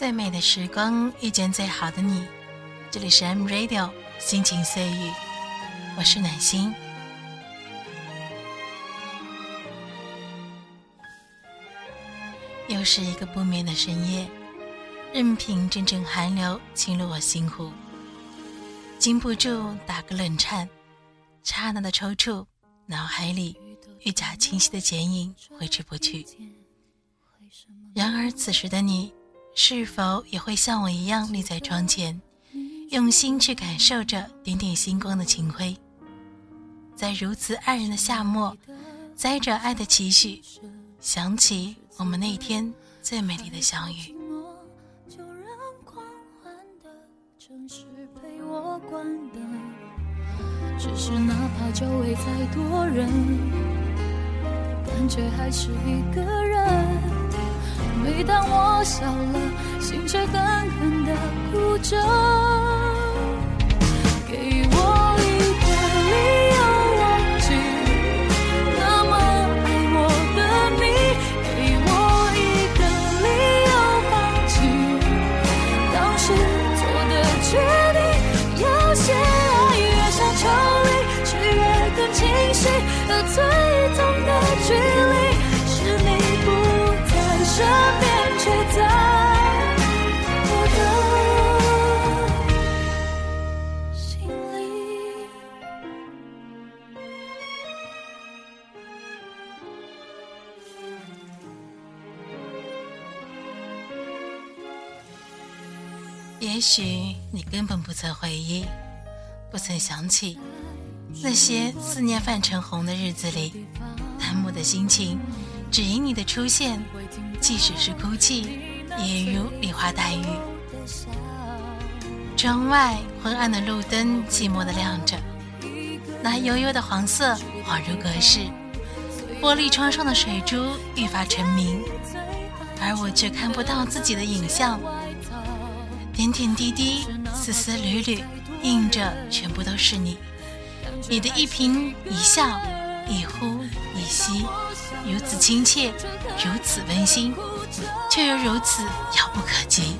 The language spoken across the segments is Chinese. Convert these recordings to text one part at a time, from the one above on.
最美的时光遇见最好的你，这里是 M Radio 心情碎语，我是暖心。又是一个不眠的深夜，任凭阵阵寒流侵入我心湖，禁不住打个冷颤，刹那的抽搐，脑海里愈加清晰的剪影挥之不去。然而此时的你。是否也会像我一样立在窗前，用心去感受着点点星光的清辉？在如此爱人的夏末，载着爱的期许，想起我们那天最美丽的相遇。只是哪怕周围再多人，感觉还是一个人。每当我笑了，心却狠狠的哭着。给我也许你根本不曾回忆，不曾想起那些思念泛成红的日子里，淡漠的心情，只因你的出现，即使是哭泣，也如梨花带雨。窗外昏暗的路灯寂寞的亮着，那悠悠的黄色恍如隔世，玻璃窗上的水珠愈发澄明，而我却看不到自己的影像。点点滴滴，丝丝缕缕，印着全部都是你。你的一颦一笑，一呼一吸，如此亲切，如此温馨，却又如此遥不可及。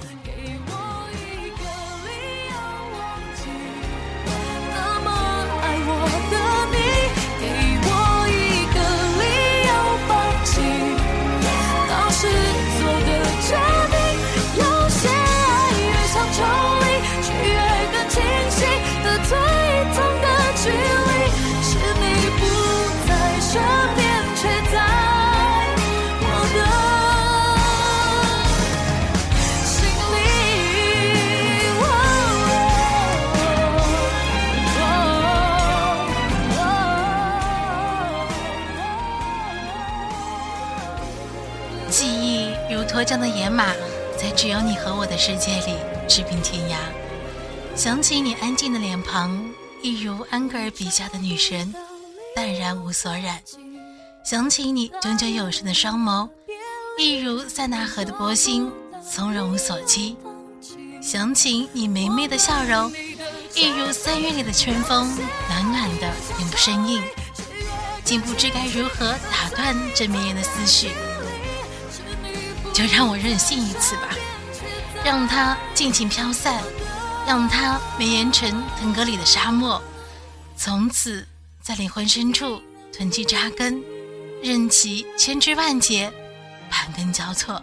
脱缰的野马，在只有你和我的世界里驰骋天涯。想起你安静的脸庞，一如安格尔笔下的女神，淡然无所染。想起你炯炯有神的双眸，一如塞纳河的波心，从容无所羁。想起你明媚的笑容，一如三月里的春风，暖暖的，永不生硬。竟不知该如何打断这绵延的思绪。就让我任性一次吧，让它尽情飘散，让它蔓延成腾格里的沙漠，从此在灵魂深处囤积扎根，任其千枝万节，盘根交错。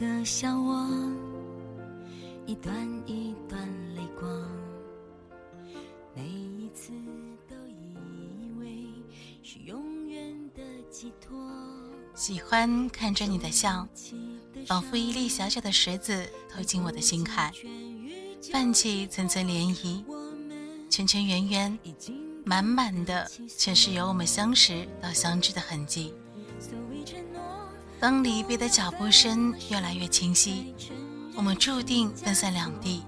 个笑我，一段一段泪光，每一次都以为是永远的寄托。喜欢看着你的笑，仿佛一粒小小的石子投进我的心海，泛起层层涟漪，圈圈圆圆，满满的全是由我们相识到相知的痕迹。当离别的脚步声越来越清晰，我们注定分散两地，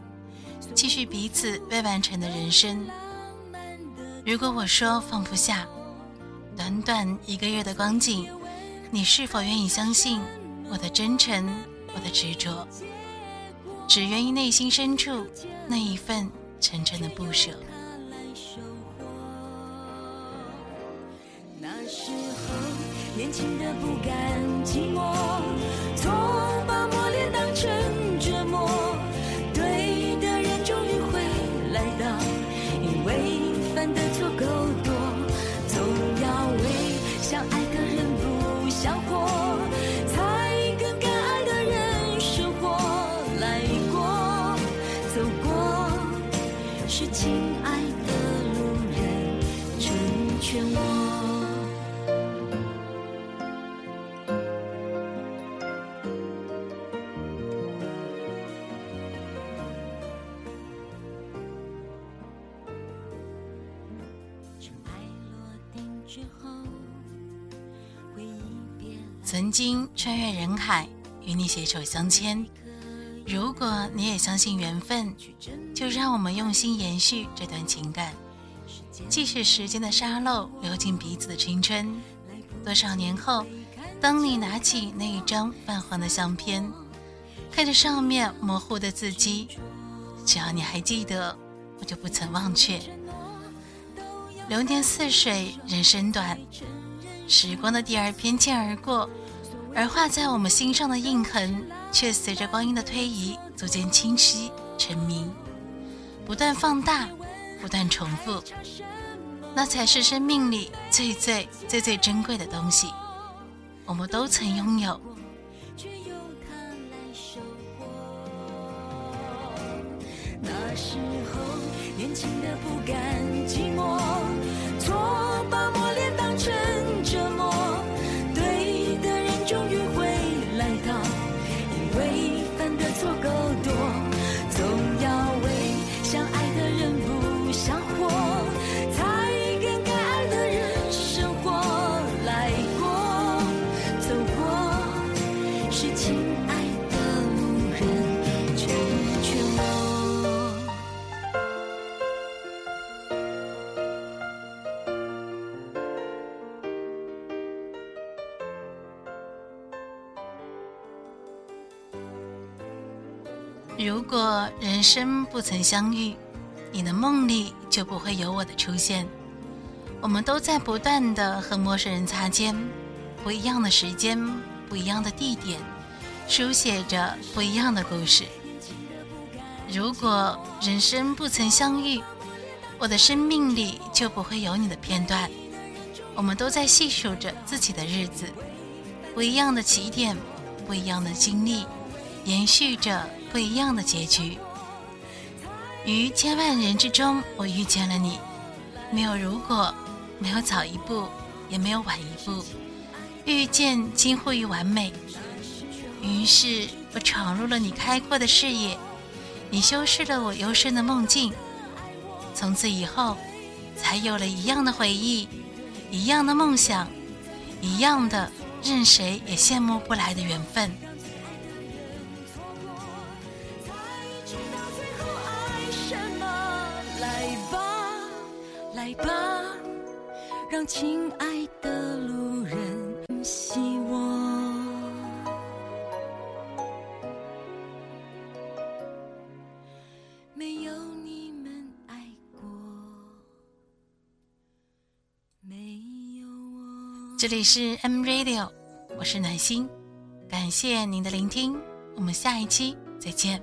继续彼此未完成的人生。如果我说放不下，短短一个月的光景，你是否愿意相信我的真诚，我的执着？只愿意内心深处那一份沉沉的不舍。年轻的不甘寂寞，总把磨练当成折磨。对的人终于会来到，因为犯的错够多，总要为想爱的人不想活，才跟该爱的人生活来过，走过是亲爱的路人成全我。曾经穿越人海与你携手相牵。如果你也相信缘分，就让我们用心延续这段情感。即使时间的沙漏流进彼此的青春，多少年后，当你拿起那一张泛黄的相片，看着上面模糊的字迹，只要你还记得，我就不曾忘却。流年似水，人生短，时光的第二翩跹而过，而画在我们心上的印痕，却随着光阴的推移，逐渐清晰澄明，不断放大，不断重复，那才是生命里最最最最珍贵的东西，我们都曾拥有。如果人生不曾相遇，你的梦里就不会有我的出现。我们都在不断的和陌生人擦肩，不一样的时间，不一样的地点，书写着不一样的故事。如果人生不曾相遇，我的生命里就不会有你的片段。我们都在细数着自己的日子，不一样的起点，不一样的经历，延续着不一样的结局。于千万人之中，我遇见了你，没有如果，没有早一步，也没有晚一步，遇见近乎于完美。于是我闯入了你开阔的视野，你修饰了我幽深的梦境。从此以后，才有了一样的回忆，一样的梦想，一样的任谁也羡慕不来的缘分。来吧，让亲爱的路人惜我。没有你们爱过，没有我。这里是 M Radio，我是暖心，感谢您的聆听，我们下一期再见。